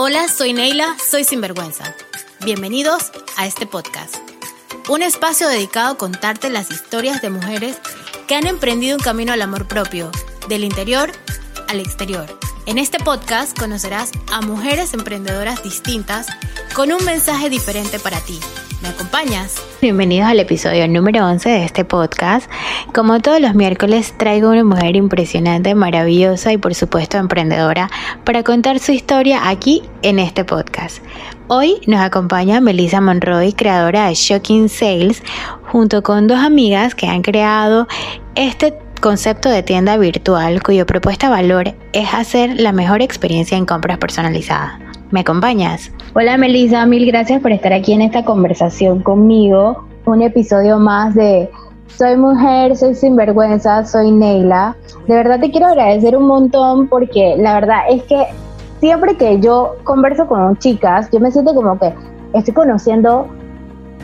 Hola, soy Neila, soy Sinvergüenza. Bienvenidos a este podcast. Un espacio dedicado a contarte las historias de mujeres que han emprendido un camino al amor propio, del interior al exterior. En este podcast conocerás a mujeres emprendedoras distintas con un mensaje diferente para ti. ¿Me acompañas? Bienvenidos al episodio número 11 de este podcast. Como todos los miércoles traigo una mujer impresionante, maravillosa y por supuesto emprendedora para contar su historia aquí en este podcast. Hoy nos acompaña Melissa Monroy, creadora de Shocking Sales, junto con dos amigas que han creado este concepto de tienda virtual cuyo propuesta valor es hacer la mejor experiencia en compras personalizadas. ¿Me acompañas? Hola Melissa, mil gracias por estar aquí en esta conversación conmigo. Un episodio más de Soy mujer, soy sinvergüenza, soy Neila. De verdad te quiero agradecer un montón porque la verdad es que siempre que yo converso con chicas, yo me siento como que estoy conociendo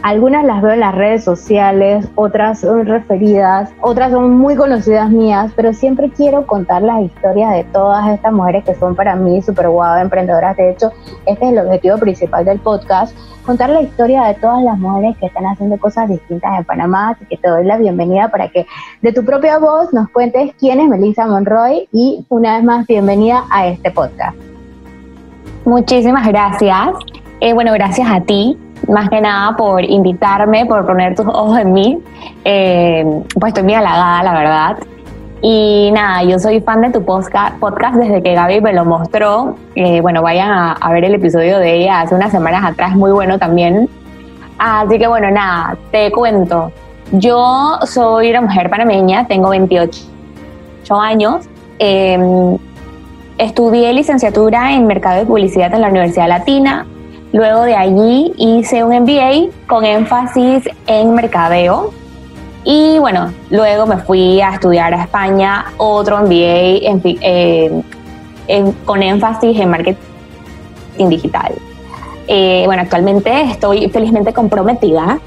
algunas las veo en las redes sociales, otras son referidas, otras son muy conocidas mías, pero siempre quiero contar las historias de todas estas mujeres que son para mí súper guau, emprendedoras. De hecho, este es el objetivo principal del podcast, contar la historia de todas las mujeres que están haciendo cosas distintas en Panamá. Así que te doy la bienvenida para que de tu propia voz nos cuentes quién es Melissa Monroy y una vez más bienvenida a este podcast. Muchísimas gracias. Eh, bueno, gracias a ti más que nada por invitarme, por poner tus ojos en mí. Eh, pues estoy muy halagada, la verdad. Y nada, yo soy fan de tu podcast, desde que Gaby me lo mostró. Eh, bueno, vayan a, ver el episodio de ella hace unas semanas atrás, muy bueno también. Así que bueno, nada, te cuento. Yo soy una mujer panameña, tengo 28 años. Em, estudié licenciatura en Mercado de Publicidad en la Universidad Latina. Luego de allí hice un MBA con énfasis en mercadeo. Y bueno, luego me fui a estudiar a España otro MBA eh, con énfasis en marketing digital. Eh, bueno, actualmente estoy felizmente comprometida.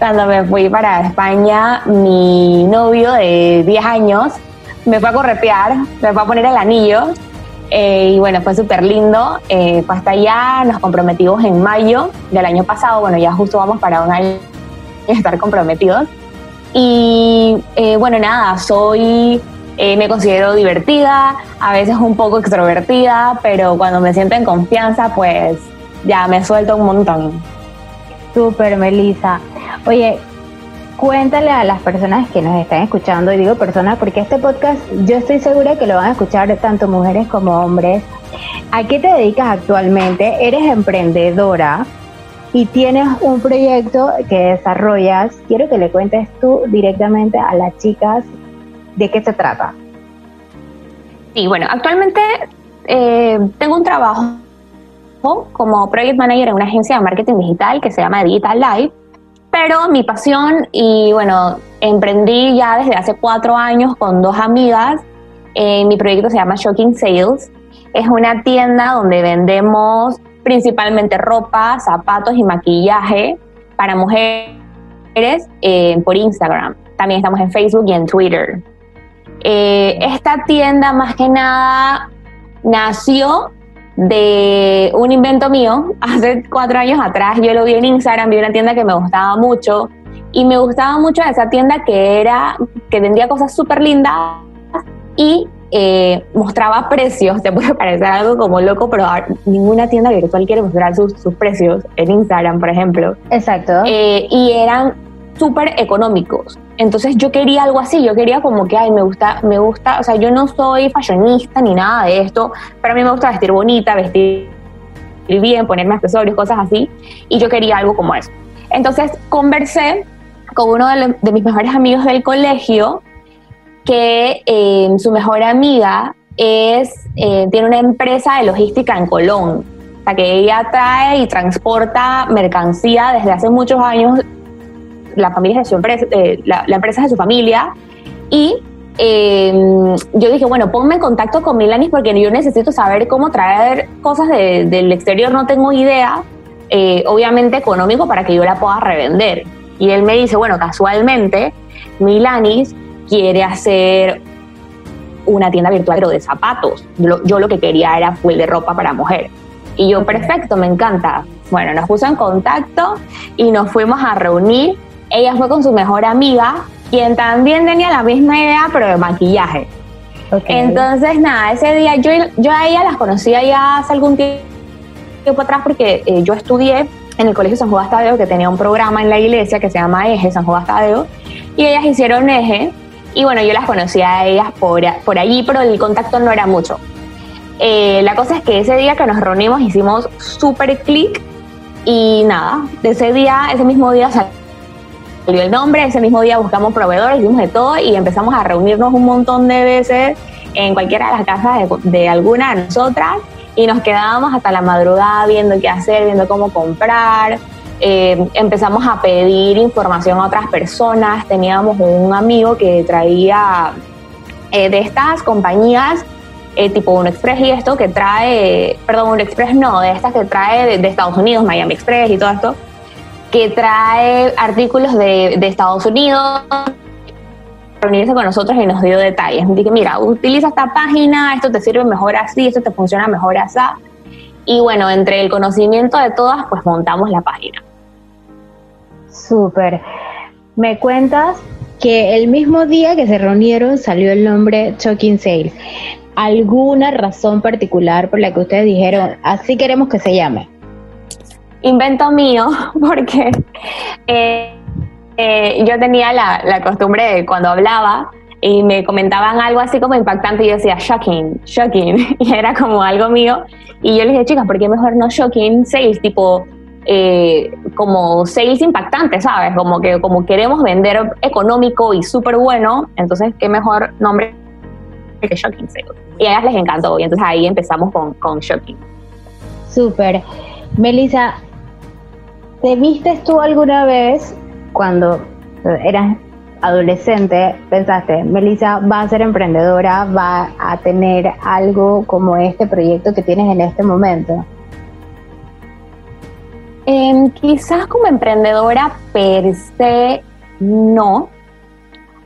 Cuando me fui para España, mi novio de 10 años me fue a corretear, me fue a poner el anillo eh, y bueno, fue súper lindo. Eh, fue hasta allá, nos comprometimos en mayo del año pasado. Bueno, ya justo vamos para un año estar comprometidos. Y eh, bueno, nada, soy, me considero divertida, a veces un poco extrovertida, pero cuando me siento en confianza, pues ya me suelto un montón. Súper, Melissa. Oye, cuéntale a las personas que nos están escuchando, y digo personas porque este podcast yo estoy segura que lo van a escuchar tanto mujeres como hombres. ¿A qué te dedicas actualmente? Eres emprendedora y tienes un proyecto que desarrollas. Quiero que le cuentes tú directamente a las chicas de qué se trata. Sí, bueno, actualmente eh, tengo un trabajo como project manager en una agencia de marketing digital que se llama Digital Life pero mi pasión, y bueno, emprendí ya desde hace cuatro años con dos amigas. Eh, mi proyecto se llama Shocking Sales. Es una tienda donde vendemos principalmente ropa, zapatos y maquillaje para mujeres eh, por Instagram. También estamos en Facebook y en Twitter. Eh, esta tienda más que nada nació de un invento mío hace cuatro años atrás. Yo lo vi en Instagram, vi una tienda que me gustaba mucho y me gustaba mucho esa tienda que era que vendía cosas súper lindas y eh, mostraba precios. Te puede parecer algo como loco, pero ninguna tienda virtual quiere mostrar sus, precios en Instagram, por ejemplo. Exacto. Eh, y eran súper económicos. Entonces yo quería algo así, yo quería como que, ay, me gusta, me gusta, o sea, yo no soy fashionista ni nada de esto, pero a mí me gusta vestir bonita, vestir bien, ponerme accesorios, cosas así, y yo quería algo como eso. Entonces conversé con uno de, mis mejores amigos del colegio, que eh, su mejor amiga es, eh, tiene una empresa de logística en Colón, o sea, que ella trae y transporta mercancía desde hace muchos años la familia de su empresa, eh, la, empresa es de su familia. Y em, yo dije, bueno, ponme en contacto con Milanis porque yo necesito saber cómo traer cosas del exterior, no tengo idea, eh, obviamente económico, para que yo la pueda revender. Y él me dice, bueno, casualmente, Milanis quiere hacer una tienda virtual pero de zapatos. Yo, yo, lo que quería era full de ropa para mujer. Y yo, perfecto, me encanta. Bueno, nos puso en contacto y nos fuimos a reunir. Ella fue con su mejor amiga, quien también tenía la misma idea, pero de maquillaje. Entonces, nada, ese día yo, yo a ella las conocía ya hace algún tiempo atrás porque eh, yo estudié en el Colegio San Juan Tadeo, que tenía un programa en la iglesia que se llama Eje San Juan Tadeo, y ellas hicieron Eje, y bueno, yo las conocía a ellas por, por allí, pero el contacto no era mucho. Eh, la cosa es que ese día que nos reunimos hicimos súper clic y nada, de ese día, ese mismo día el nombre, ese mismo día buscamos proveedores, hicimos de todo y empezamos a reunirnos un montón de veces en cualquiera de las casas de, alguna de nosotras y nos quedábamos hasta la madrugada viendo qué hacer, viendo cómo comprar. Eh, empezamos a pedir información a otras personas. Teníamos un amigo que traía eh, de estas compañías, eh, tipo un Express y esto, que trae, perdón, un Express no, de estas que trae de Estados Unidos, Miami Express y todo esto, que trae artículos de, Estados Unidos, reunirse con nosotros y nos dio detalles. Dije, mira, utiliza esta página, esto te sirve mejor así, esto te funciona mejor así. Y bueno, entre el conocimiento de todas, pues montamos la página. Súper. Me cuentas que el mismo día que se reunieron salió el nombre Choking Sales. ¿Alguna razón particular por la que ustedes dijeron, así queremos que se llame? Invento mío, porque eh, eh, yo tenía la, costumbre de cuando hablaba y me comentaban algo así como impactante y yo decía shocking, shocking, y era como algo mío. Y yo les dije, chicas, ¿por qué mejor no shocking sales? Tipo, eh, como sales impactante, ¿sabes? Como que como queremos vender económico y súper bueno, entonces qué mejor nombre que Shocking Sales. Y a ellas les encantó y entonces ahí empezamos con, con Shocking. Súper. Melissa, ¿Te viste tú alguna vez cuando eras adolescente, pensaste, Melissa va a ser emprendedora, va a tener algo como este proyecto que tienes en este momento? Em, quizás como emprendedora per se no,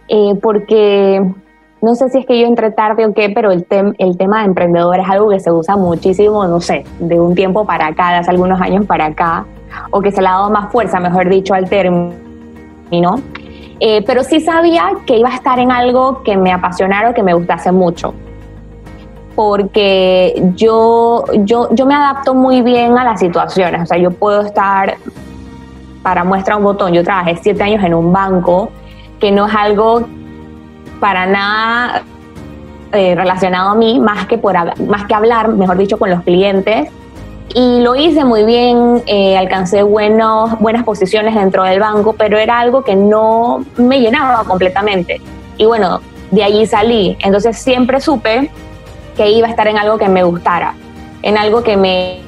eh, porque no sé si es que yo entré tarde o qué, pero el, el tema de emprendedora es algo que se usa muchísimo, no sé, de un tiempo para acá, de hace algunos años para acá o que se le ha dado más fuerza, mejor dicho, al término. Eh, pero sí sabía que iba a estar en algo que me apasionara o que me gustase mucho. Porque yo, yo, yo me adapto muy bien a las situaciones. O sea, yo puedo estar, para muestra un botón, yo trabajé siete años en un banco, que no es algo para nada eh, relacionado a mí, más que, por, más que hablar, mejor dicho, con los clientes y lo hice muy bien, eh, alcancé buenos, buenas posiciones dentro del banco, pero era algo que no me llenaba completamente. Y bueno, de allí salí. Entonces siempre supe que iba a estar en algo que me gustara, en algo que me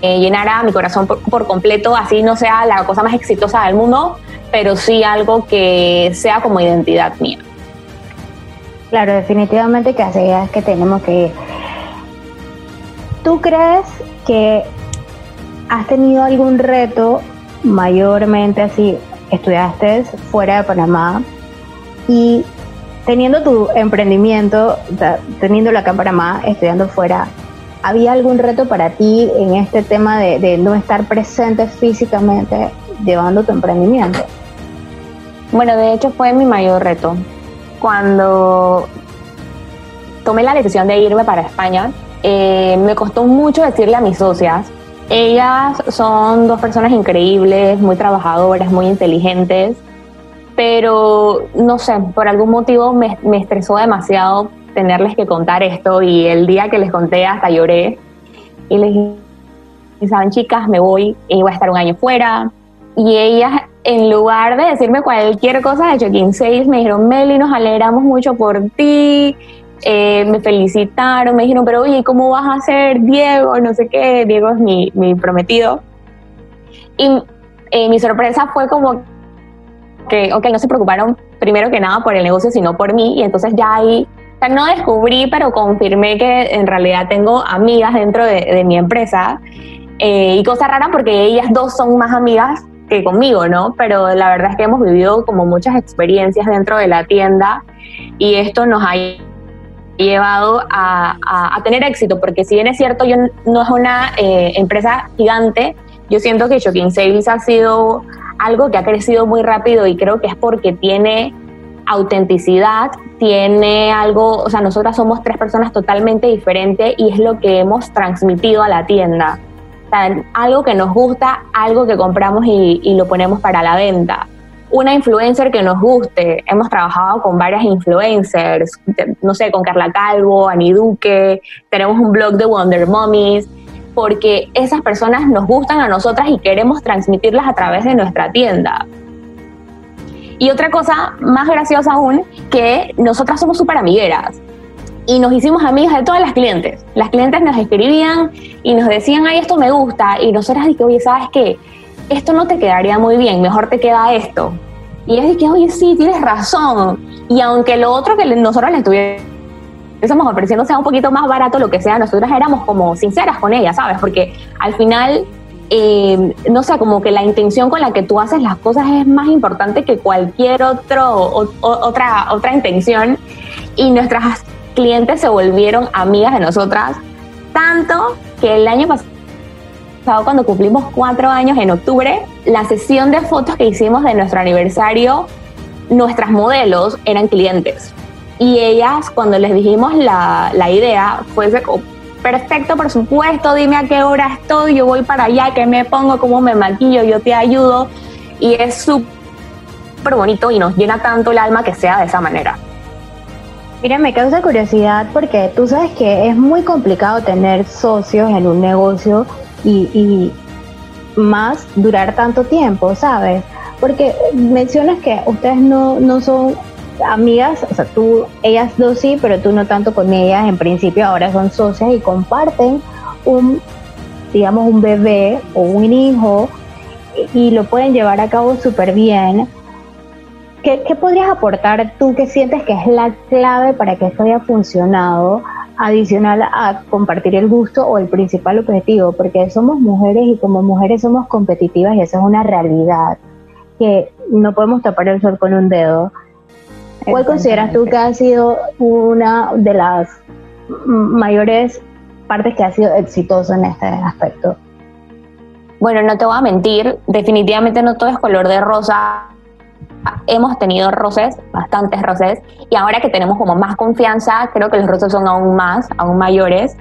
llenara mi corazón por, completo, así no sea la cosa más exitosa del mundo, pero sí algo que sea como identidad mía. Claro, definitivamente que así es que tenemos que ¿Tú crees que has tenido algún reto mayormente así, estudiaste fuera de Panamá y teniendo tu emprendimiento, teniendo acá en Panamá, estudiando fuera, ¿había algún reto para ti en este tema de, de no estar presente físicamente llevando tu emprendimiento? Bueno, de hecho fue mi mayor reto. Cuando tomé la decisión de irme para España, eh, me costó mucho decirle a mis socias. Ellas son dos personas increíbles, muy trabajadoras, muy inteligentes, pero no sé, por algún motivo me, estresó demasiado tenerles que contar esto y el día que les conté hasta lloré y les dije, saben chicas, me voy y voy a estar un año fuera. Y ellas, en lugar de decirme cualquier cosa de Check-in 6, me dijeron, Meli, nos alegramos mucho por ti, eh, me felicitaron, me dijeron, pero oye, ¿cómo vas a ser Diego? No sé qué, Diego es mi, mi prometido. Y eh, mi sorpresa fue como que, ok, no se preocuparon primero que nada por el negocio, sino por mí. Y entonces ya ahí, o sea, no descubrí, pero confirmé que en realidad tengo amigas dentro de, de mi empresa. Eh, y cosa rara porque ellas dos son más amigas que conmigo, ¿no? Pero la verdad es que hemos vivido como muchas experiencias dentro de la tienda y esto nos ha llevado a, tener éxito, porque si bien es cierto, yo no es una eh, empresa gigante, yo siento que Shocking Sales ha sido algo que ha crecido muy rápido y creo que es porque tiene autenticidad, tiene algo, o sea, nosotras somos tres personas totalmente diferentes y es lo que hemos transmitido a la tienda. Algo que nos gusta, algo que compramos y lo ponemos para la venta una influencer que nos guste. Hemos trabajado con varias influencers, no sé, con Carla Calvo, Ani Duque, tenemos un blog de Wonder Mommies, porque esas personas nos gustan a nosotras y queremos transmitirlas a través de nuestra tienda. Y otra cosa más graciosa aún, que nosotras somos súper amigueras y nos hicimos amigas de todas las clientes. Las clientes nos escribían y nos decían, ay, esto me gusta. Y nosotras dijimos, oye, ¿sabes qué? Esto no te quedaría muy bien, mejor te queda esto. Y es de que, oye, sí, tienes razón. Y aunque lo otro que nosotros le estuviésemos ofreciendo sea un poquito más barato, lo que sea, nosotras éramos como sinceras con ella, ¿sabes? Porque al final, eh, no sé, como que la intención con la que tú haces las cosas es más importante que cualquier otro, otra, otra intención. Y nuestras clientes se volvieron amigas de nosotras, tanto que el año pasado cuando cumplimos cuatro años en octubre, la sesión de fotos que hicimos de nuestro aniversario, nuestras modelos eran clientes. Y ellas, cuando les dijimos la, la idea, fue perfecto, por supuesto, dime a qué hora estoy, yo voy para allá, qué me pongo, cómo me maquillo, yo te ayudo. Y es súper bonito y nos llena tanto el alma que sea de esa manera. Mira, me causa curiosidad porque tú sabes que es muy complicado tener socios en un negocio y, más durar tanto tiempo, ¿sabes? Porque mencionas que ustedes no, no son amigas, o sea, tú, ellas dos sí, pero tú no tanto con ellas, en principio ahora son socias y comparten un, digamos, un bebé o un hijo y, lo pueden llevar a cabo súper bien. ¿Qué, ¿Qué podrías aportar tú que sientes que es la clave para que esto haya funcionado? Adicional a compartir el gusto o el principal objetivo, porque somos mujeres y como mujeres somos competitivas y eso es una realidad que no podemos tapar el sol con un dedo. ¿Cuál consideras tú que ha sido una de las mayores partes que ha sido exitoso en este aspecto? Bueno, no te voy a mentir, definitivamente no todo es color de rosa hemos tenido roces, bastantes roces, y ahora que tenemos como más confianza, creo que los roces son aún más, aún mayores.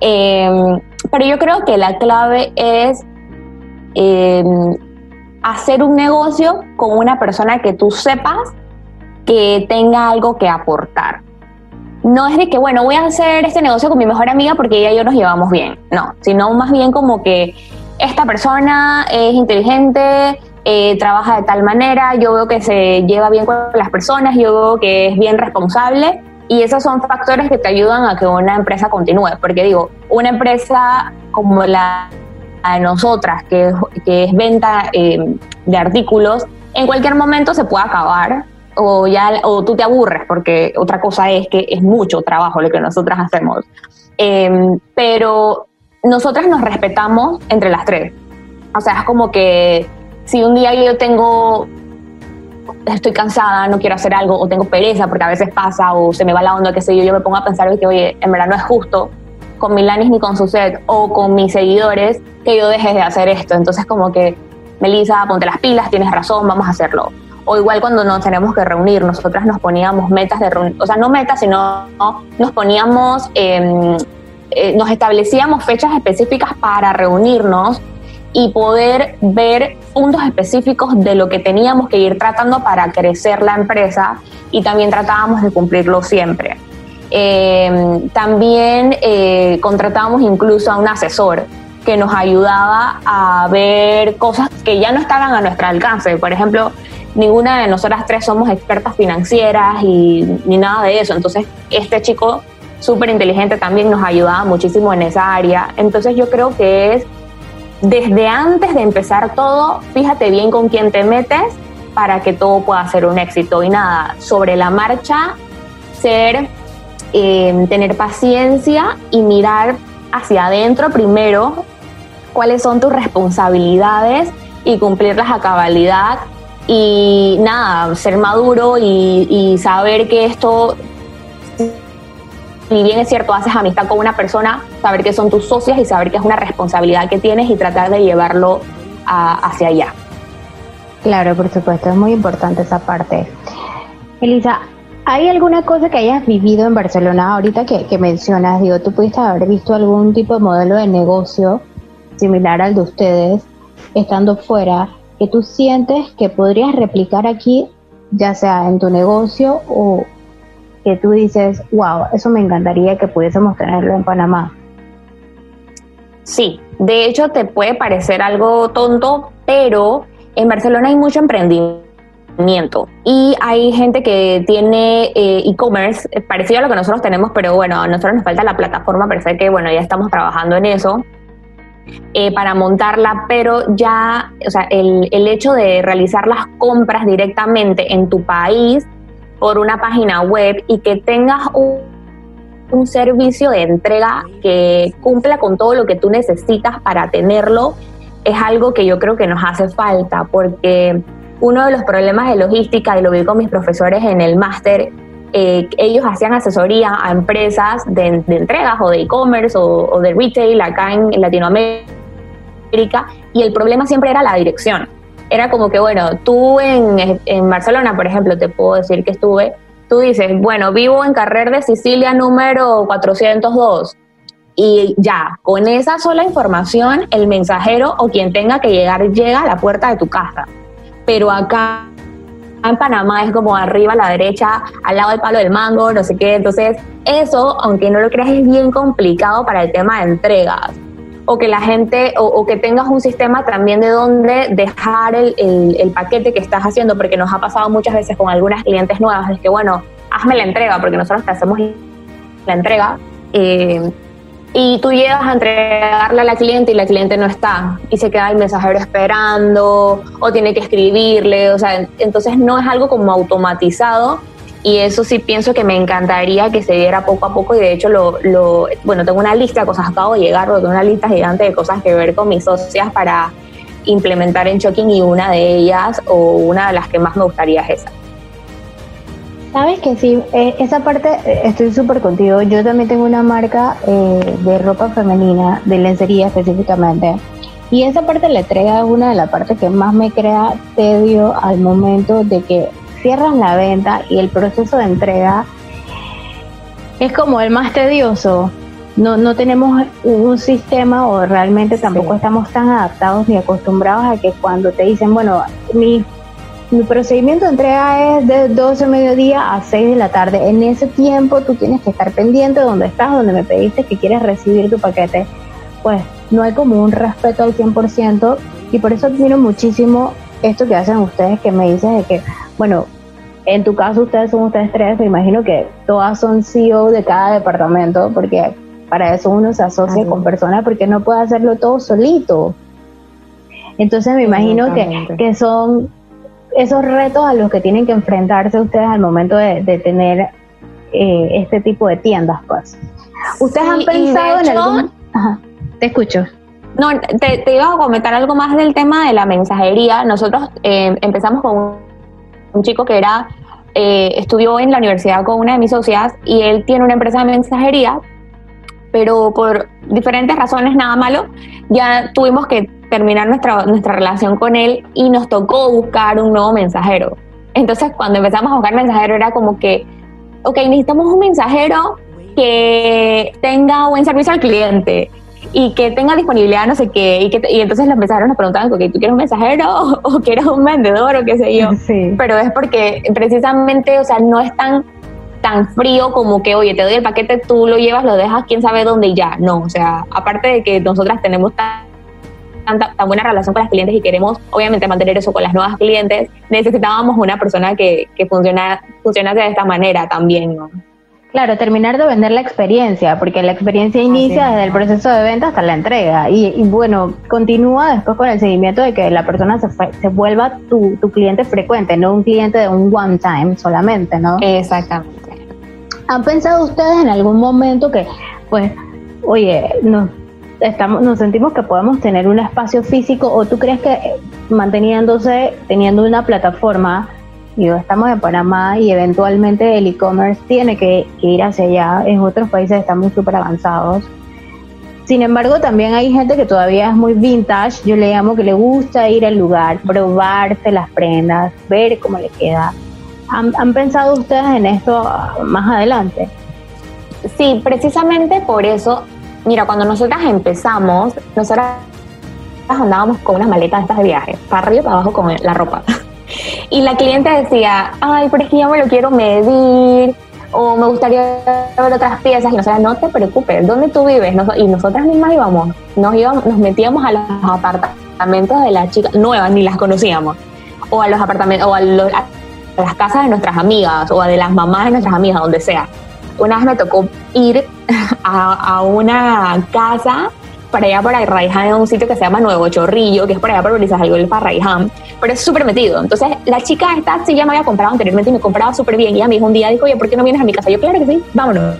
Em, pero yo creo que la clave es em, hacer un negocio con una persona que tú sepas que tenga algo que aportar. No es de que, bueno, voy a hacer este negocio con mi mejor amiga porque ella y yo nos llevamos bien, no, sino más bien como que esta persona es inteligente, eh, trabaja de tal manera, yo veo que se lleva bien con las personas, yo veo que es bien responsable y esos son factores que te ayudan a que una empresa continúe, porque digo, una empresa como la de nosotras, que, que es venta eh, de artículos, en cualquier momento se puede acabar o, ya, o tú te aburres, porque otra cosa es que es mucho trabajo lo que nosotras hacemos. Em, pero nosotras nos respetamos entre las tres. O sea, es como que si un día yo tengo, estoy cansada, no quiero hacer algo, o tengo pereza, porque a veces pasa, o se me va la onda, qué sé yo, yo me pongo a pensar que, oye, en verdad no es justo con Milanis ni con su set o con mis seguidores que yo deje de hacer esto. Entonces, como que, Melissa, ponte las pilas, tienes razón, vamos a hacerlo. O igual cuando nos tenemos que reunir, nosotras nos poníamos metas de reunir, o sea, no metas, sino nos poníamos, em, eh, nos establecíamos fechas específicas para reunirnos y poder ver puntos específicos de lo que teníamos que ir tratando para crecer la empresa y también tratábamos de cumplirlo siempre. Eh, también eh, contratábamos incluso a un asesor que nos ayudaba a ver cosas que ya no estaban a nuestro alcance. Por ejemplo, ninguna de nosotras tres somos expertas financieras y ni nada de eso. Entonces, este chico súper inteligente también nos ayudaba muchísimo en esa área. Entonces, yo creo que es desde antes de empezar todo, fíjate bien con quién te metes para que todo pueda ser un éxito. Y nada, sobre la marcha, ser, em, tener paciencia y mirar hacia adentro primero cuáles son tus responsabilidades y cumplirlas a cabalidad. Y nada, ser maduro y saber que esto si bien es cierto, haces amistad con una persona, saber que son tus socias y saber que es una responsabilidad que tienes y tratar de llevarlo hacia allá. Claro, por supuesto, es muy importante esa parte. Elisa, ¿hay alguna cosa que hayas vivido en Barcelona ahorita que, que mencionas? Digo, tú pudiste haber visto algún tipo de modelo de negocio similar al de ustedes estando fuera que tú sientes que podrías replicar aquí, ya sea en tu negocio o que tú dices, wow, eso me encantaría que pudiésemos tenerlo en Panamá? Sí, de hecho te puede parecer algo tonto, pero en Barcelona hay mucho emprendimiento y hay gente que tiene eh, e-commerce eh, parecido a lo que nosotros tenemos, pero bueno, a nosotros nos falta la plataforma, sé que bueno, ya estamos trabajando en eso. Eh, para montarla, pero ya, o sea, el, hecho de realizar las compras directamente en tu país por una página web y que tengas un, un servicio de entrega que cumpla con todo lo que tú necesitas para tenerlo, es algo que yo creo que nos hace falta, porque uno de los problemas de logística, y lo vi con mis profesores en el máster, eh, ellos hacían asesoría a empresas de, entregas o de e-commerce o, de retail acá en, Latinoamérica y el problema siempre era la dirección. Era como que, bueno, tú en, en Barcelona, por ejemplo, te puedo decir que estuve, tú dices, bueno, vivo en Carrer de Sicilia número 402 y ya, con esa sola información, el mensajero o quien tenga que llegar llega a la puerta de tu casa. Pero acá en Panamá es como arriba a la derecha, al lado del palo del mango, no sé qué. Entonces, eso, aunque no lo creas, es bien complicado para el tema de entregas. O que la gente, o, que tengas un sistema también de dónde dejar el, el, paquete que estás haciendo, porque nos ha pasado muchas veces con algunas clientes nuevas, es que, bueno, hazme la entrega, porque nosotros te hacemos la entrega. Eh, y tú llegas a entregarle a la cliente y la cliente no está y se queda el mensajero esperando o tiene que escribirle, o sea, entonces no es algo como automatizado y eso sí pienso que me encantaría que se diera poco a poco y de hecho lo, lo bueno, tengo una lista de cosas, acabo de llegar, tengo una lista gigante de cosas que ver con mis socias para implementar en Shocking y una de ellas o una de las que más me gustaría es esa. Sabes que sí, eh, esa parte eh, estoy súper contigo. Yo también tengo una marca eh, de ropa femenina, de lencería específicamente. Y esa parte de la entrega es una de las partes que más me crea tedio al momento de que cierras la venta y el proceso de entrega es como el más tedioso. No, no tenemos un sistema o realmente tampoco estamos tan adaptados ni acostumbrados a que cuando te dicen, bueno, mi mi procedimiento de entrega es de 12 de mediodía a 6 de la tarde. En ese tiempo tú tienes que estar pendiente de donde estás, donde me pediste que quieres recibir tu paquete. Pues no hay como un respeto al 100% y por eso admiro muchísimo esto que hacen ustedes que me dicen de que, bueno, en tu caso ustedes son ustedes tres, me imagino que todas son CEO de cada departamento porque para eso uno se asocia con personas porque no puede hacerlo todo solito. Entonces me imagino que, que son esos retos a los que tienen que enfrentarse ustedes al momento de, tener eh, este tipo de tiendas, pues. ¿Ustedes han pensado en algún...? te escucho. No, te, iba a comentar algo más del tema de la mensajería. Nosotros eh, empezamos con un, chico que era eh, estudió en la universidad con una de mis socias y él tiene una empresa de mensajería, pero por diferentes razones, nada malo, ya tuvimos que terminar nuestra, nuestra relación con él y nos tocó buscar un nuevo mensajero. Entonces, cuando empezamos a buscar mensajero, era como que, ok, necesitamos un mensajero que tenga buen servicio al cliente y que tenga disponibilidad no sé qué. Y, que, y entonces los mensajeros nos preguntaban, ok, ¿tú quieres un mensajero o, quieres un vendedor o qué sé yo? Pero es porque precisamente, o sea, no es tan tan frío como que, oye, te doy el paquete, tú lo llevas, lo dejas, quién sabe dónde y ya. No, o sea, aparte de que nosotras tenemos tan tan buena relación con las clientes y queremos obviamente mantener eso con las nuevas clientes, necesitábamos una persona que, que funciona, funcionase de esta manera también, ¿no? Claro, terminar de vender la experiencia, porque la experiencia inicia desde el proceso de venta hasta la entrega. Y, bueno, continúa después con el seguimiento de que la persona se, se vuelva tu, tu, cliente frecuente, no un cliente de un one time solamente, ¿no? Exactamente. ¿Han pensado ustedes en algún momento que, pues, oye, nos estamos, nos sentimos que podemos tener un espacio físico o tú crees que manteniéndose, teniendo una plataforma, Digo, estamos en Panamá y eventualmente el e-commerce tiene que, ir hacia allá. En otros países estamos súper avanzados. Sin embargo, también hay gente que todavía es muy vintage. Yo le llamo que le gusta ir al lugar, probarse las prendas, ver cómo le queda. ¿Han, han pensado ustedes en esto más adelante? Sí, precisamente por eso, mira, cuando nosotras empezamos, nosotras andábamos con unas maletas estas de viaje, para arriba y para abajo con la ropa. Y la cliente decía, ay, pero es que yo me lo quiero medir, o me gustaría ver otras piezas, y nosotras, no te preocupes, ¿dónde tú vives? y nosotras mismas íbamos, nos íbamos, nos metíamos a los apartamentos de las chicas nuevas, ni las conocíamos, o a los apartamentos, o a, a las casas de nuestras amigas, o a de las mamás de nuestras amigas, donde sea. Una vez me tocó ir a una casa para allá para Raiján en un sitio que se llama Nuevo Chorrillo, que es por allá por el para Raiján, pero es súper metido. Entonces, la chica esta sí ya me había comprado anteriormente y me compraba súper bien. Y ella me un día, dijo, ¿por qué no vienes a mi casa? Yo, claro que sí, vámonos.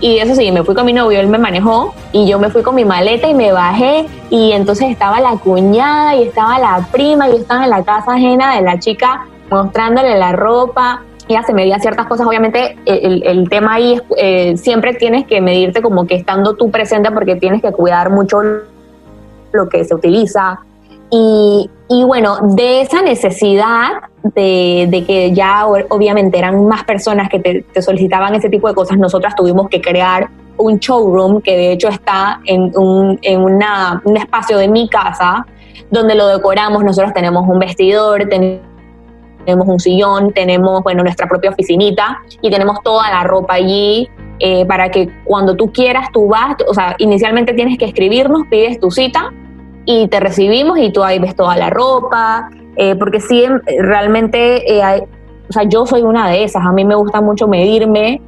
Y eso sí, me fui con mi novio, él me manejó y yo me fui con mi maleta y me bajé y entonces estaba la cuñada y estaba la prima y yo estaba en la casa ajena de la chica mostrándole la ropa ella se medía ciertas cosas. Obviamente, el, el tema ahí es eh, siempre tienes que medirte como que estando tú presente porque tienes que cuidar mucho lo que se utiliza. Y, y bueno, de esa necesidad de, de, que ya obviamente eran más personas que te, te, solicitaban ese tipo de cosas, nosotras tuvimos que crear un showroom que de hecho está en, un, en una, un espacio de mi casa donde lo decoramos. Nosotros tenemos un vestidor, tenemos tenemos un sillón, tenemos, bueno, nuestra propia oficinita y tenemos toda la ropa allí eh, para que cuando tú quieras, tú vas, o sea, inicialmente tienes que escribirnos, pides tu cita y te recibimos y tú ahí ves toda la ropa, eh, porque sí, em, realmente, eh, o sea, yo soy una de esas, a mí me gusta mucho medirme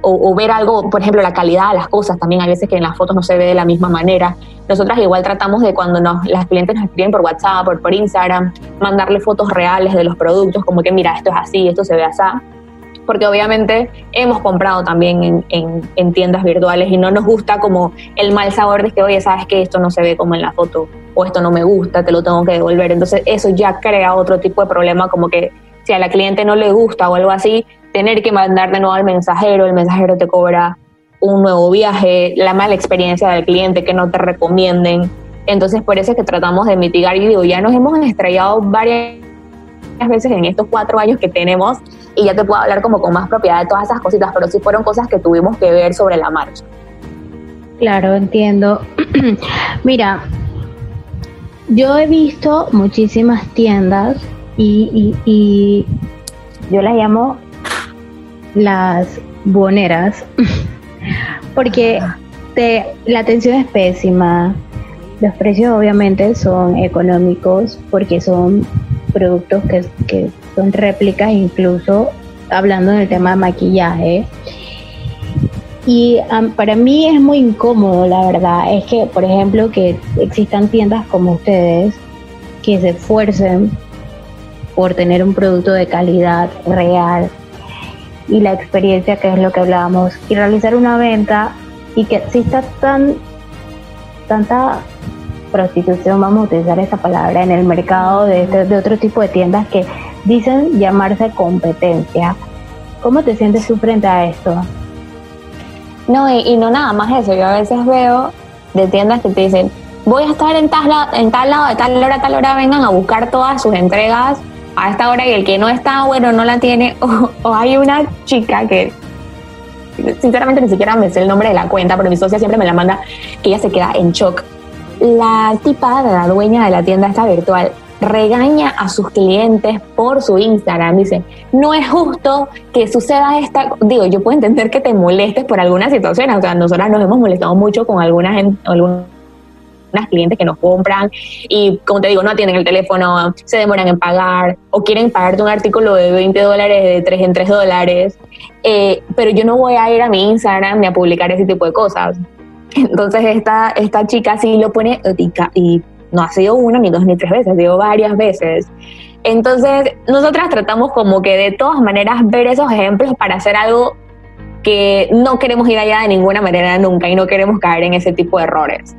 o, ver algo, por ejemplo, la calidad de las cosas, también hay veces que en las fotos no se ve de la misma manera. Nosotras igual tratamos de cuando nos, las clientes nos escriben por WhatsApp, por, por Instagram, mandarle fotos reales de los productos, como que mira, esto es así, esto se ve así porque obviamente hemos comprado también en, en, en, tiendas virtuales y no nos gusta como el mal sabor de que, oye, sabes que esto no se ve como en la foto o esto no me gusta, te lo tengo que devolver. Entonces eso ya crea otro tipo de problema, como que si a la cliente no le gusta o algo así, tener que mandar de nuevo al mensajero, el mensajero te cobra un nuevo viaje, la mala experiencia del cliente que no te recomienden. Entonces, por eso es que tratamos de mitigar y digo, ya nos hemos estrellado varias veces en estos cuatro años que tenemos y ya te puedo hablar como con más propiedad de todas esas cositas, pero sí fueron cosas que tuvimos que ver sobre la marcha. Claro, entiendo. Mira, yo he visto muchísimas tiendas y, y, y yo las llamo las buoneras, porque la atención es pésima, los precios obviamente son económicos porque son productos que, que son réplicas, incluso hablando del tema de maquillaje. Y para mí es muy incómodo, la verdad. Es que, por ejemplo, que existan tiendas como ustedes que se esfuercen por tener un producto de calidad real, y la experiencia, que es lo que hablábamos, y realizar una venta y que exista tan tanta prostitución, vamos a utilizar esa palabra, en el mercado de, de, otro tipo de tiendas que dicen llamarse competencia. ¿Cómo te sientes tú frente a esto? No, y, no nada más eso, yo a veces veo de tiendas que te dicen, voy a estar en tal, en tal lado, de tal hora tal hora, vengan a buscar todas sus entregas a esta hora y el que no está, bueno, no la tiene. O, hay una chica que, sinceramente ni siquiera me sé el nombre de la cuenta, pero mi socia siempre me la manda, que ella se queda en shock. La tipa, la dueña de la tienda esta virtual, regaña a sus clientes por su Instagram. Dice, no es justo que suceda esta... Digo, yo puedo entender que te molestes por alguna situación. O sea, nosotras nos hemos molestado mucho con algunas, algunas unas clientes que nos compran y, como te digo, no atienden el teléfono, se demoran en pagar o quieren pagarte un artículo de 20 dólares de 3 en 3 dólares. Eh, pero yo no voy a ir a mi Instagram ni a publicar ese tipo de cosas. Entonces esta, esta chica sí lo pone y no ha sido una, ni dos, ni tres veces, sido varias veces. Entonces nosotras tratamos como que de todas maneras ver esos ejemplos para hacer algo que no queremos ir allá de ninguna manera nunca y no queremos caer en ese tipo de errores.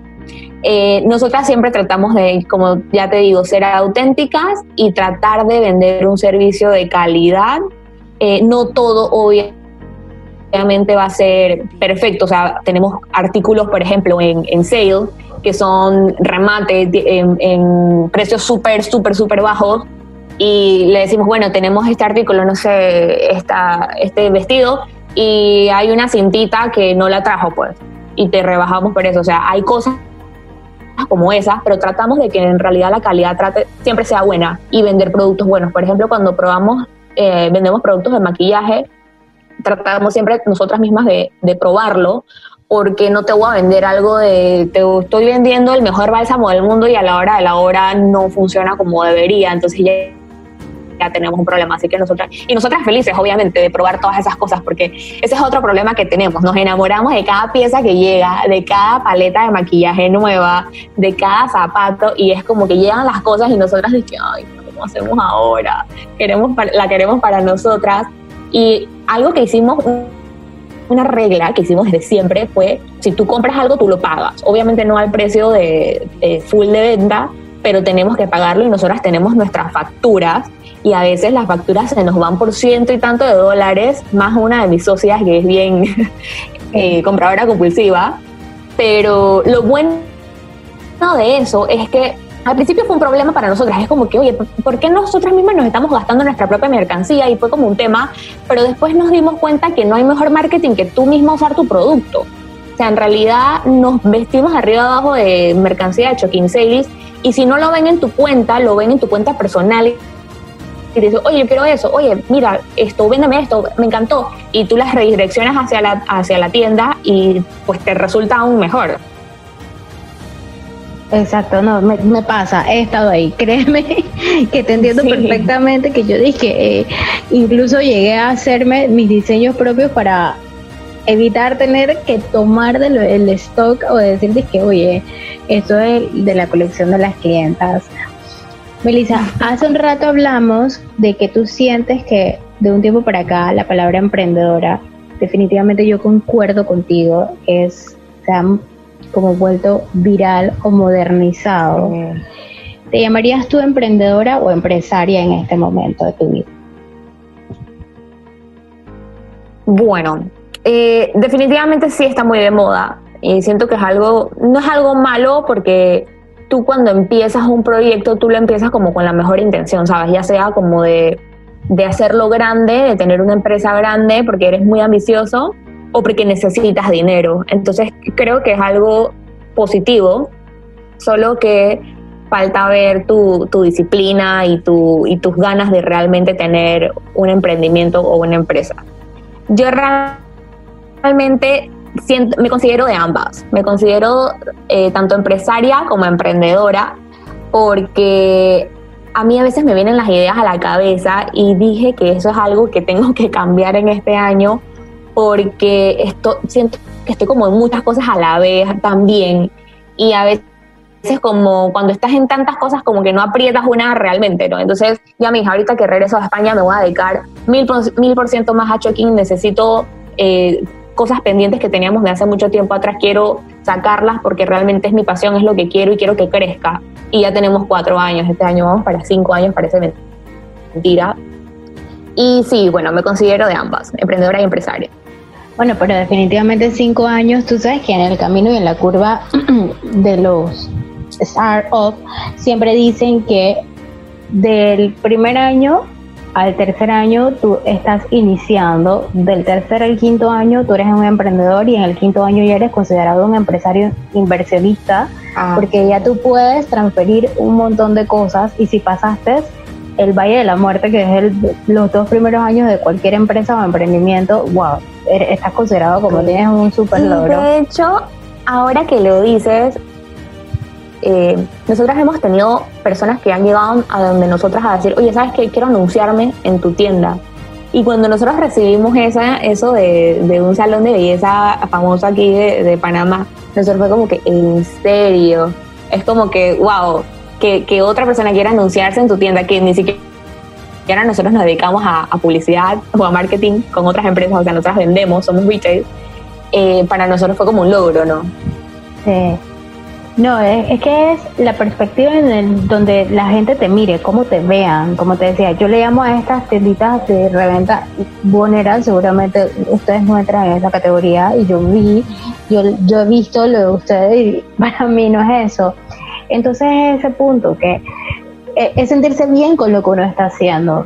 Eh, nosotras siempre tratamos de, como ya te digo, ser auténticas y tratar de vender un servicio de calidad. Eh, no todo, obviamente, va a ser perfecto. O sea, tenemos artículos, por ejemplo, en, en sale, que son remates en, en precios súper, súper, súper bajos. Y le decimos, bueno, tenemos este artículo, no sé, esta, este vestido, y hay una cintita que no la trajo, pues, y te rebajamos por eso. O sea, hay cosas como esas, pero tratamos de que en realidad la calidad trate, siempre sea buena y vender productos buenos. Por ejemplo, cuando probamos, eh, vendemos productos de maquillaje, tratamos siempre nosotras mismas de, de, probarlo, porque no te voy a vender algo de, te estoy vendiendo el mejor bálsamo del mundo y a la hora de la hora no funciona como debería. Entonces ya ya tenemos un problema. Así que nosotras, y nosotras felices, obviamente, de probar todas esas cosas, porque ese es otro problema que tenemos. Nos enamoramos de cada pieza que llega, de cada paleta de maquillaje nueva, de cada zapato, y es como que llegan las cosas y nosotras decimos, ay, ¿cómo hacemos ahora? Queremos, la queremos para nosotras. Y algo que hicimos, una regla que hicimos desde siempre fue, si tú compras algo, tú lo pagas. Obviamente no al precio de, de full de venta, pero tenemos que pagarlo y nosotras tenemos nuestras facturas y a veces las facturas se nos van por ciento y tanto de dólares, más una de mis socias que es bien eh, compradora compulsiva. Pero lo bueno de eso es que al principio fue un problema para nosotras. Es como que, oye, ¿por qué nosotras mismas nos estamos gastando nuestra propia mercancía? Y fue como un tema, pero después nos dimos cuenta que no hay mejor marketing que tú misma usar tu producto. O sea, en realidad nos vestimos arriba abajo de mercancía de Choking Sales y si no lo ven en tu cuenta, lo ven en tu cuenta personal y dices, oye, yo quiero eso, oye, mira, esto, véndeme esto, me encantó. Y tú las redireccionas hacia la, hacia la tienda y pues te resulta aún mejor. Exacto, no, me, me pasa, he estado ahí, créeme que te entiendo sí. perfectamente, que yo dije, eh, incluso llegué a hacerme mis diseños propios para evitar tener que tomar del el stock o decir que, oye, esto es de la colección de las clientas Melissa, hace un rato hablamos de que tú sientes que de un tiempo para acá la palabra emprendedora, definitivamente yo concuerdo contigo, es se ha como vuelto viral o modernizado. Mm. ¿Te llamarías tú emprendedora o empresaria en este momento de tu vida? Bueno, eh, definitivamente sí está muy de moda y siento que es algo, no es algo malo porque tú cuando empiezas un proyecto, tú lo empiezas como con la mejor intención, ¿sabes? Ya sea como de, de hacerlo grande, de tener una empresa grande porque eres muy ambicioso o porque necesitas dinero. Entonces creo que es algo positivo, solo que falta ver tu, tu disciplina y, tu, y tus ganas de realmente tener un emprendimiento o una empresa. Yo realmente siento, me considero de ambas. Me considero eh, tanto empresaria como emprendedora porque a mí a veces me vienen las ideas a la cabeza y dije que eso es algo que tengo que cambiar en este año porque esto, siento que estoy como en muchas cosas a la vez también y a veces como cuando estás en tantas cosas como que no aprietas una realmente, ¿no? Entonces ya me dije, ahorita que regreso a España me voy a dedicar mil mil por ciento más a Choking, necesito eh, cosas pendientes que teníamos de hace mucho tiempo atrás, quiero sacarlas porque realmente es mi pasión, es lo que quiero y quiero que crezca. Y ya tenemos cuatro años, este año vamos para cinco años, parece mentira. Y sí, bueno, me considero de ambas, emprendedora y empresaria. Bueno, pero definitivamente cinco años, tú sabes que en el camino y en la curva de los startups siempre dicen que del primer año al tercer año tú estás iniciando, del tercer al quinto año tú eres un emprendedor y en el quinto año ya eres considerado un empresario inversionista, ah. porque ya tú puedes transferir un montón de cosas y si pasaste el Valle de la Muerte, que es el, los dos primeros años de cualquier empresa o emprendimiento, wow, estás considerado como tienes un super logro. De hecho, ahora que lo dices, eh, nosotras hemos tenido personas que han llegado a donde nosotras a decir, oye, ¿sabes qué? Quiero anunciarme en tu tienda. Y cuando nosotros recibimos esa, eso de, de un salón de belleza famoso aquí de, de, Panamá, nosotros fue como que, ¿en serio? Es como que, wow, que, que, otra persona quiera anunciarse en tu tienda, que ni siquiera nosotros nos dedicamos a, a publicidad o a marketing con otras empresas, o sea, nosotras vendemos, somos retail, eh, para nosotros fue como un logro, ¿no? Sí. No, es, que es la perspectiva en donde la gente te mire, cómo te vean, como te decía, yo le llamo a estas tienditas de reventa bonera, seguramente ustedes no entran en esa categoría y yo vi, yo, yo he visto lo de ustedes y para mí no es eso. Entonces es ese punto que eh, es sentirse bien con lo que uno está haciendo.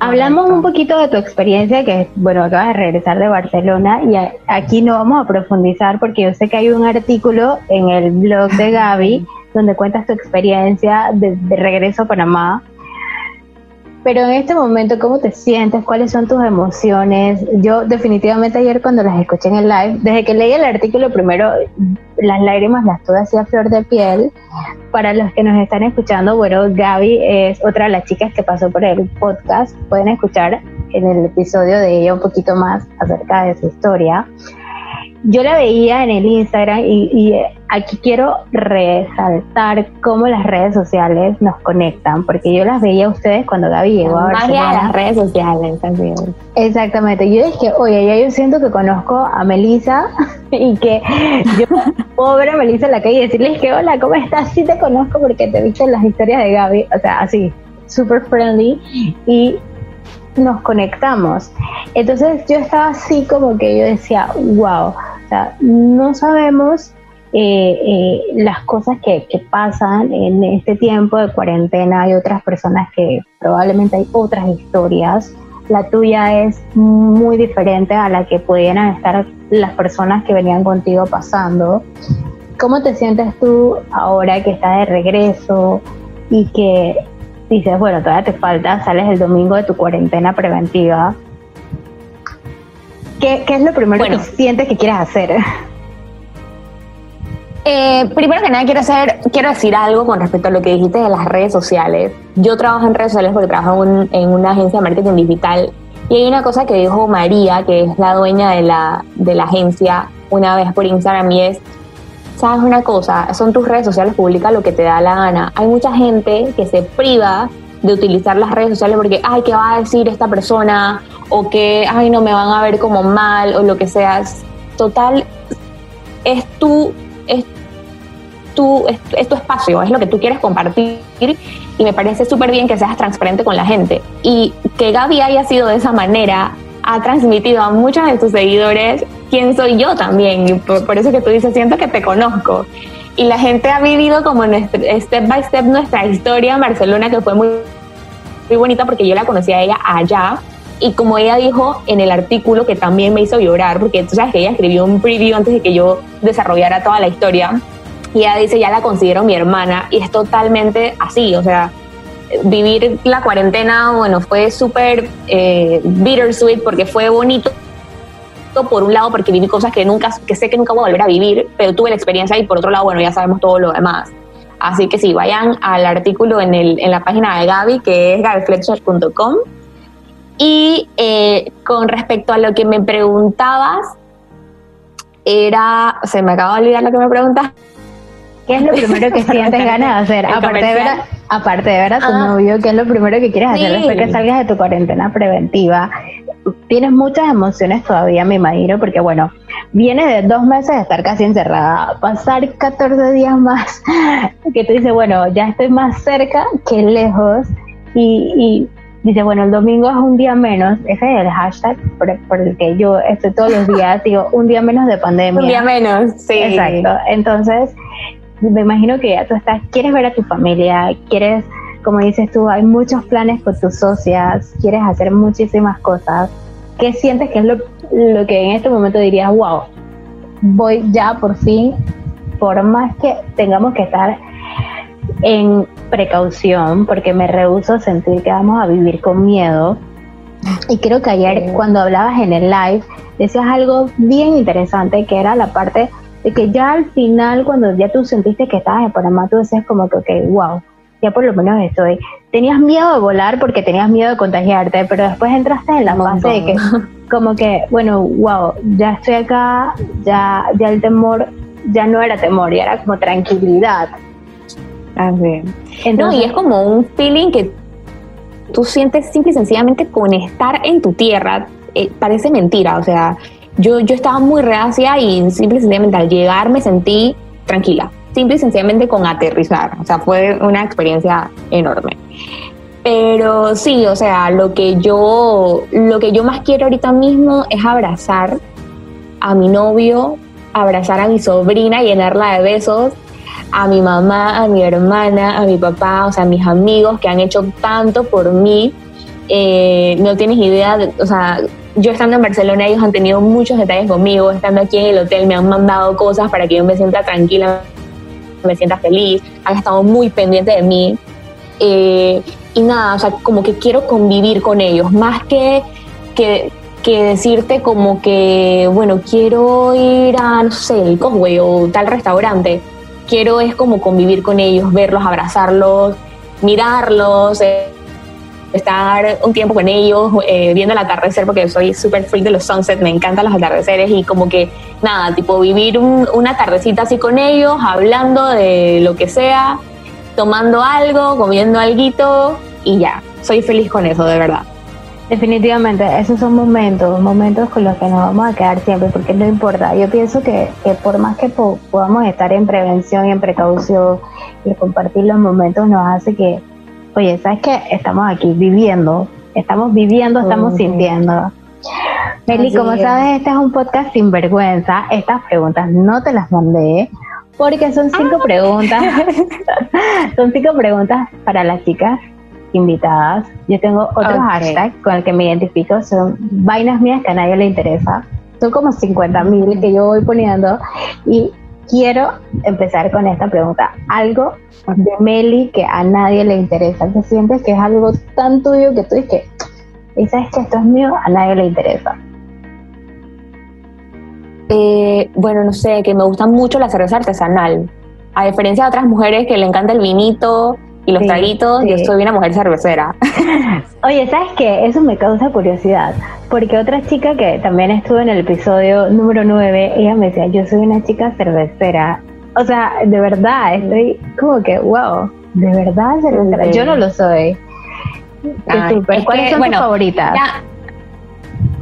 Hablamos un poquito de tu experiencia, que bueno, acabas de regresar de Barcelona y aquí no vamos a profundizar porque yo sé que hay un artículo en el blog de Gaby donde cuentas tu experiencia de, de regreso a Panamá pero en este momento, ¿cómo te sientes? ¿Cuáles son tus emociones? Yo definitivamente ayer cuando las escuché en el live, desde que leí el artículo primero, las lágrimas las tuve así a flor de piel. Para los que nos están escuchando, bueno, Gaby es otra de las chicas que pasó por el podcast. Pueden escuchar en el episodio de ella un poquito más acerca de su historia yo la veía en el Instagram y, aquí quiero resaltar cómo las redes sociales nos conectan, porque yo las veía a ustedes cuando Gaby llegó a Barcelona. las redes sociales también. Exactamente. Yo dije, oye, ya yo siento que conozco a Melissa y que yo a Melissa en la calle y decirles que hola, ¿cómo estás? Sí te conozco porque te viste en las historias de Gaby, o sea, así, super friendly y nos conectamos. Entonces yo estaba así como que yo decía, wow, sea, no sabemos eh, eh, las cosas que, que, pasan en este tiempo de cuarentena. Hay otras personas que probablemente hay otras historias. La tuya es muy diferente a la que pudieran estar las personas que venían contigo pasando. ¿Cómo te sientes tú ahora que estás de regreso y que dices, bueno, todavía te falta, sales el domingo de tu cuarentena preventiva. ¿Qué, es lo primero que sientes que quieres hacer? Eh, primero que nada quiero hacer, quiero decir algo con respecto a lo que dijiste de las redes sociales. Yo trabajo en redes sociales porque trabajo en, una agencia de marketing digital y hay una cosa que dijo María, que es la dueña de la, de la agencia, una vez por Instagram y es, ¿sabes una cosa? Son tus redes sociales, publica lo que te da la gana. Hay mucha gente que se priva de utilizar las redes sociales porque, ay, ¿qué va a decir esta persona? O que, ay, no me van a ver como mal o lo que sea. Total, es tu, es tu, es, tu espacio, es lo que tú quieres compartir y me parece súper bien que seas transparente con la gente. Y que Gaby haya sido de esa manera ha transmitido a muchos de tus seguidores quién soy yo también. Y por, eso que tú dices, siento que te conozco. Y la gente ha vivido como step by step nuestra historia en Barcelona, que fue muy, muy bonita porque yo la conocí a ella allá. Y como ella dijo en el artículo, que también me hizo llorar, porque tú ella escribió un preview antes de que yo desarrollara toda la historia. Y ella dice, ya la considero mi hermana. Y es totalmente así, o sea, vivir la cuarentena, bueno, fue súper eh, bittersweet porque fue bonito por un lado porque viví cosas que nunca, que sé que nunca voy a volver a vivir, pero tuve la experiencia y por otro lado, bueno, ya sabemos todo lo demás. Así que sí, vayan al artículo en, el, en la página de Gaby, que es gabyfletcher.com. Y eh, con respecto a lo que me preguntabas, era, se me acaba de olvidar lo que me preguntaste. ¿Qué es lo primero que sientes ganas de hacer? Aparte de, ver a, aparte de ver a tu ah. novio, ¿qué es lo primero que quieres hacer después que salgas de tu cuarentena preventiva? Tienes muchas emociones todavía, me imagino, porque bueno, vienes de dos meses de estar casi encerrada, pasar 14 días más, que tú dices, bueno, ya estoy más cerca que lejos, y, y dice, bueno, el domingo es un día menos, ese es el hashtag por, por, el que yo estoy todos los días, digo, un día menos de pandemia. Un día menos, sí. Exacto. Entonces, me imagino que ya tú estás, quieres ver a tu familia, quieres, como dices tú, hay muchos planes con tus socias, quieres hacer muchísimas cosas. ¿Qué sientes que es lo, lo que en este momento dirías, wow, voy ya por fin, por más que tengamos que estar en precaución, porque me rehuso a sentir que vamos a vivir con miedo. Y creo que ayer cuando hablabas en el live, decías algo bien interesante, que era la parte de que ya al final, cuando ya tú sentiste que estabas en Panamá, tú decías como que, ok, wow, ya por lo menos estoy. Tenías miedo de volar porque tenías miedo de contagiarte, pero después entraste en la fase de que, como que, bueno, wow, ya estoy acá, ya, ya el temor ya no era temor, ya era como tranquilidad. Así. no, y es como un feeling que tú sientes simple y sencillamente con estar en tu tierra. Eh, parece mentira, o sea, yo, yo estaba muy reacia y simple y sencillamente al llegar me sentí tranquila, simple y sencillamente con aterrizar. O sea, fue una experiencia enorme. Pero sí, o sea, lo que yo, lo que yo más quiero ahorita mismo es abrazar a mi novio, abrazar a mi sobrina, llenarla de besos, a mi mamá, a mi hermana, a mi papá, o sea, a mis amigos que han hecho tanto por mí. Eh, no tienes idea, o sea, yo estando en Barcelona, ellos han tenido muchos detalles conmigo, estando aquí en el hotel me han mandado cosas para que yo me sienta tranquila, me sienta feliz, han estado muy pendientes de mí. Eh, y nada, o sea, como que quiero convivir con ellos, más que, que, que decirte como que, bueno, quiero ir a, no sé, el Cosway o tal restaurante. Quiero es como convivir con ellos, verlos, abrazarlos, mirarlos, eh, estar un tiempo con ellos, eh, viendo el atardecer, porque soy súper freak de los sunsets, me encantan los atardeceres y como que nada, tipo vivir una tardecita así con ellos, hablando de lo que sea, tomando algo, comiendo algo y ya, soy feliz con eso, de verdad. Definitivamente, esos son momentos, momentos con los que nos vamos a quedar siempre, porque no importa. Yo pienso que, que por más que podamos estar en prevención y en precaución y compartir los momentos, nos hace que, oye, ¿sabes qué? Estamos aquí viviendo, estamos viviendo, estamos sintiendo. Meli, como sabes, este es un podcast sin vergüenza. Estas preguntas no te las mandé porque son cinco ah. preguntas. son cinco preguntas para las chicas invitadas. Yo tengo otro hashtag con el que me identifico, son vainas mías que a nadie le interesa. Son como 50 mil que yo voy poniendo y quiero empezar con esta pregunta. Algo de Meli que a nadie le interesa, que sientes que es algo tan tuyo que tú dices y sabes que esto es mío, a nadie le interesa. Eh, bueno, no sé, que me gusta mucho la cerveza artesanal. A diferencia de otras mujeres que le encanta el vinito, y los traguitos, yo soy una mujer cervecera. Oye, ¿sabes qué? Eso me causa curiosidad, porque otra chica que también estuvo en el episodio número 9, ella me decía, yo soy una chica cervecera. O sea, de verdad, estoy como que, wow, de verdad cervecera. Yo no lo soy. ¿Cuáles son tus favoritas?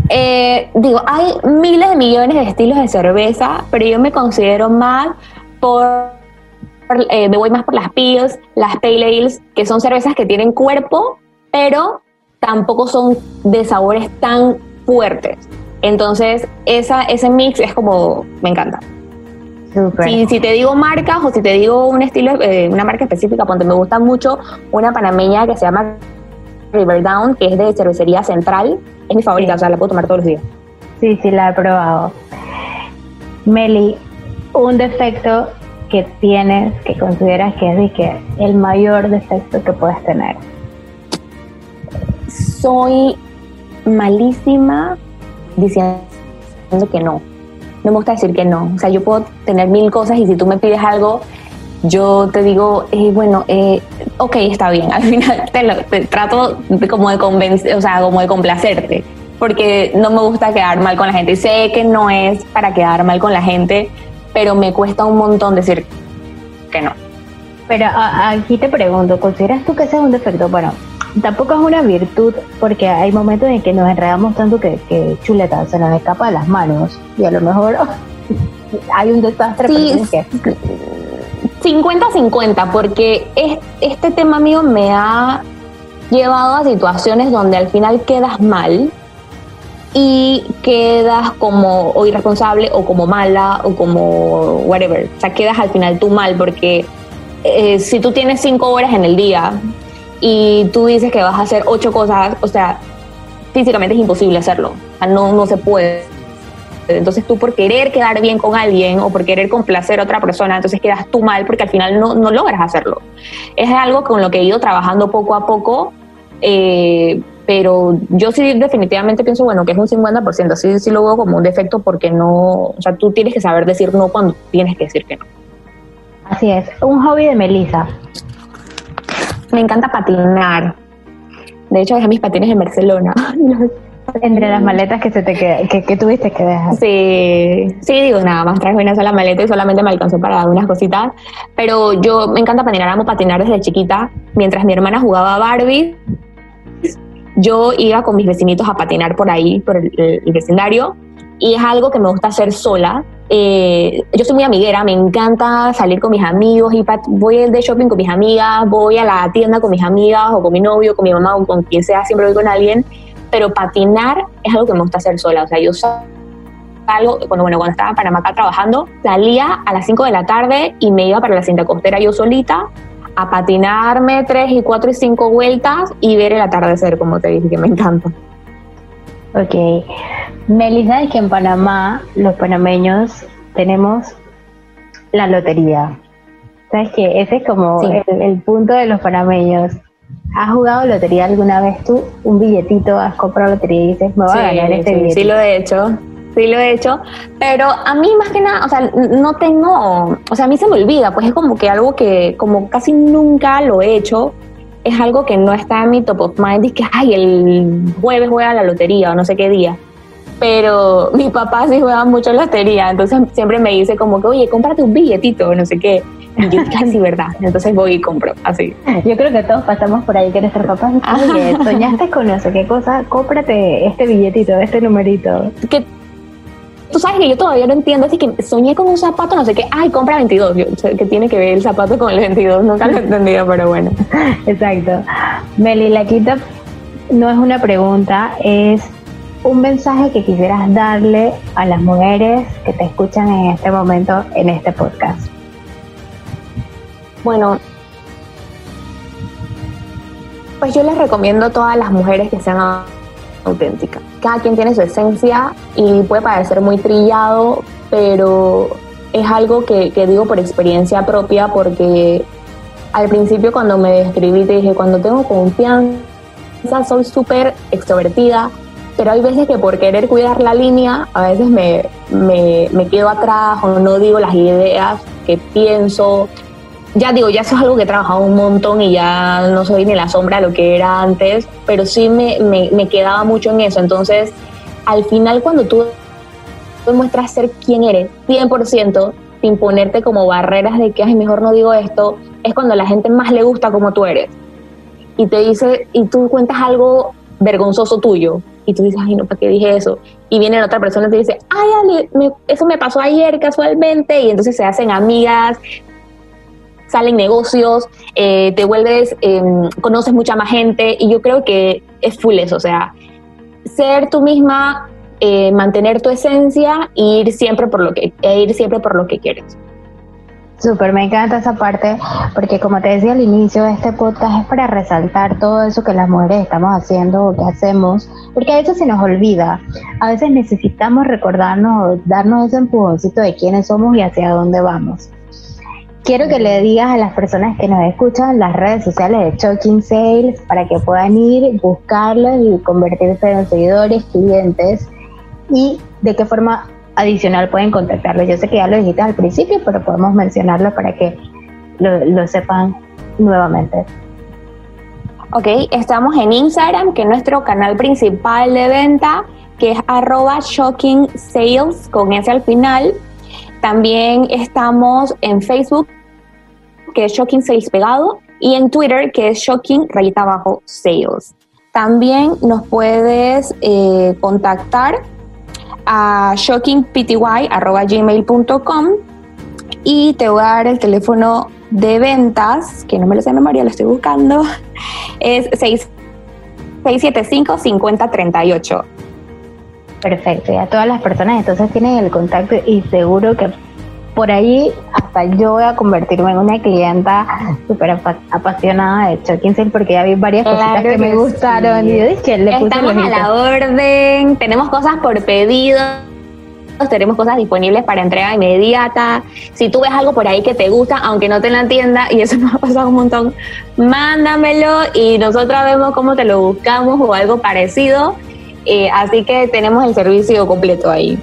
Eh, digo, hay miles de millones de estilos de cerveza, pero yo me considero más por eh, me voy más por las pills, las pale ales, que son cervezas que tienen cuerpo, pero tampoco son de sabores tan fuertes. Entonces, esa, ese mix es como, me encanta. Si, si, te digo marcas o si te digo un estilo, eh, una marca específica, ponte, me gusta mucho una panameña que se llama River Down, que es de cervecería central. Es mi favorita, o sea, la puedo tomar todos los días. Sí, sí, la he probado. Meli, un defecto que tienes que consideras que es que el mayor defecto que puedes tener? Soy malísima diciendo que no. No me gusta decir que no. O sea, yo puedo tener mil cosas y si tú me pides algo, yo te digo, eh, bueno, eh, ok, está bien. Al final te, trato de, como de convencer, o sea, como de complacerte, porque no me gusta quedar mal con la gente. Sé que no es para quedar mal con la gente, pero me cuesta un montón decir que no. Pero aquí te pregunto, ¿consideras tú que ese es un defecto? Bueno, tampoco es una virtud porque hay momentos en que nos enredamos tanto que, que chuleta se nos escapa de las manos y a lo mejor hay un desastre. Sí, 50-50 porque este tema mío me ha llevado a situaciones donde al final quedas mal y quedas como o irresponsable o como mala o como whatever. O sea, quedas al final tú mal porque eh, si tú tienes cinco horas en el día y tú dices que vas a hacer ocho cosas, o sea, físicamente es imposible hacerlo. O sea, no, no se puede. Entonces tú por querer quedar bien con alguien o por querer complacer a otra persona, entonces quedas tú mal porque al final no, no logras hacerlo. Es algo con lo que he ido trabajando poco a poco. Eh, pero yo sí definitivamente pienso, bueno, que es un 50%, sí, sí lo veo como un defecto porque no, o sea, tú tienes que saber decir no cuando tienes que decir que no. Así es, un hobby de Melissa. Me encanta patinar. De hecho, dejé mis patines en Barcelona. Entre las maletas que se te que, que, tuviste que dejar. Sí, sí, digo, nada más traje una sola maleta y solamente me alcanzó para algunas cositas. Pero yo me encanta patinar, amo patinar desde chiquita. Mientras mi hermana jugaba Barbie, yo iba con mis vecinitos a patinar por ahí, por el, vecindario, y es algo que me gusta hacer sola, eh, yo soy muy amiguera, me encanta salir con mis amigos, y voy de shopping con mis amigas, voy a la tienda con mis amigas o con mi novio, con mi mamá o con quien sea, siempre voy con alguien, pero patinar es algo que me gusta hacer sola, o sea, yo salgo, cuando, bueno, cuando estaba en Panamá acá trabajando, salía a las 5 de la tarde y me iba para la cinta costera yo solita a patinarme tres y cuatro y cinco vueltas y ver el atardecer, como te dije, que me encanta. Ok. Melissa, es que en Panamá los panameños tenemos la lotería. ¿Sabes qué? Ese es como el, punto de los panameños. ¿Has jugado lotería alguna vez tú? Un billetito, has comprado lotería y dices, me voy a ganar este billete. Sí, lo he hecho sí lo he hecho, pero a mí más que nada, o sea, no tengo, o sea, a mí se me olvida, pues es como que algo que como casi nunca lo he hecho, es algo que no está en mi top of mind, y que, ay, el jueves juega la lotería o no sé qué día. Pero mi papá sí juega mucho lotería, entonces siempre me dice como que, oye, cómprate un billetito, no sé qué. Y yo casi verdad, entonces voy y compro, así. Yo creo que todos pasamos por ahí que nuestros papás, oye, soñaste con sé qué cosa, cómprate este billetito, este numerito. Que Tú sabes que yo todavía no entiendo, así que soñé con un zapato, no sé qué, ay, compra 22, yo, que tiene que ver el zapato con el 22, nunca lo he entendido, pero bueno. Exacto. Meli, la quita no es una pregunta, es un mensaje que quisieras darle a las mujeres que te escuchan en este momento en este podcast. Bueno, pues yo les recomiendo a todas las mujeres que sean auténtica. Cada quien tiene su esencia y puede parecer muy trillado, pero es algo que, digo por experiencia propia porque al principio cuando me describí te dije, cuando tengo confianza soy súper extrovertida, pero hay veces que por querer cuidar la línea, a veces me, me, me, quedo atrás o no digo las ideas que pienso ya digo, ya eso es algo que he trabajado un montón y ya no soy ni la sombra de lo que era antes, pero sí me, me, quedaba mucho en eso. Entonces, al final cuando tú demuestras ser quien eres, 100%, sin ponerte como barreras de que, ay, mejor no digo esto, es cuando la gente más le gusta como tú eres. Y te dice, y tú cuentas algo vergonzoso tuyo, y tú dices, ay, no, ¿para qué dije eso? Y viene otra persona y te dice, ay, Ale, eso me pasó ayer casualmente, y entonces se hacen amigas, salen negocios, eh, te vuelves, em, conoces mucha más gente y yo creo que es full eso, o sea, ser tú misma, eh, mantener tu esencia e ir siempre por lo que, e ir siempre por lo que quieres. Súper, me encanta esa parte, porque como te decía al inicio este podcast, es para resaltar todo eso que las mujeres estamos haciendo o que hacemos, porque a veces se nos olvida. A veces necesitamos recordarnos, darnos ese empujoncito de quiénes somos y hacia dónde vamos. Quiero que le digas a las personas que nos escuchan las redes sociales de Choking Sales para que puedan ir, buscarlos y convertirse en seguidores, clientes y de qué forma adicional pueden contactarlos. Yo sé que ya lo dijiste al principio, pero podemos mencionarlo para que lo, sepan nuevamente. Ok, estamos en Instagram, que es nuestro canal principal de venta, que es arroba shocking sales con ese al final. También estamos en Facebook que es Shocking Sales pegado, y en Twitter, que es Shocking rayita abajo sales. También nos puedes eh, contactar a shockingpty.gmail.com y te voy a dar el teléfono de ventas, que no me lo sé de memoria, lo estoy buscando, es 675-5038. Perfecto, y a todas las personas entonces tienen el contacto y seguro que por ahí hasta yo voy a convertirme en una clienta súper apasionada de Choking porque ya vi varias cositas que, me gustaron y yo dije, le puse Estamos a la orden, tenemos cosas por pedido tenemos cosas disponibles para entrega inmediata. Si tú ves algo por ahí que te gusta, aunque no te la entienda, y eso me ha pasado un montón, mándamelo y nosotros vemos cómo te lo buscamos o algo parecido. Eh, así que tenemos el servicio completo ahí.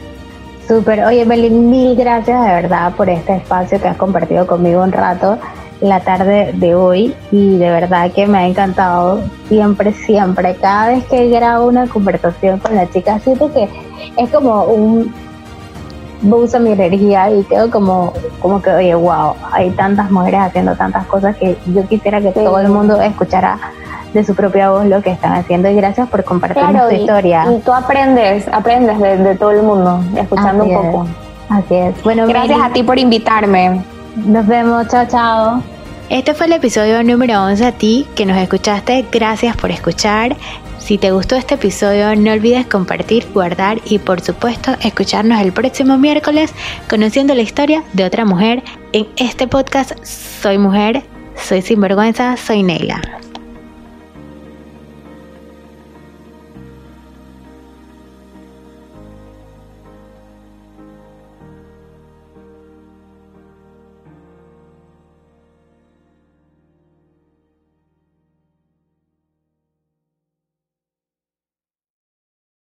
Súper. Oye, Belín, mil gracias de verdad por este espacio que has compartido conmigo un rato la tarde de hoy y de verdad que me ha encantado siempre, siempre. Cada vez que grabo una conversación con la chica, siento que es como un usa mi energía y quedo como, como que, oye, wow, hay tantas mujeres haciendo tantas cosas que yo quisiera que todo el mundo escuchara de su propia voz lo que están haciendo y gracias por compartir tu historia. Y tú aprendes, aprendes de, todo el mundo, escuchando un poco. Así es. Bueno, gracias a ti por invitarme. Nos vemos, chao, chao. Este fue el episodio número 11 a ti que nos escuchaste. Gracias por escuchar. Si te gustó este episodio, no olvides compartir, guardar y por supuesto escucharnos el próximo miércoles conociendo la historia de otra mujer en este podcast Soy Mujer, Soy Sinvergüenza, Soy Neila.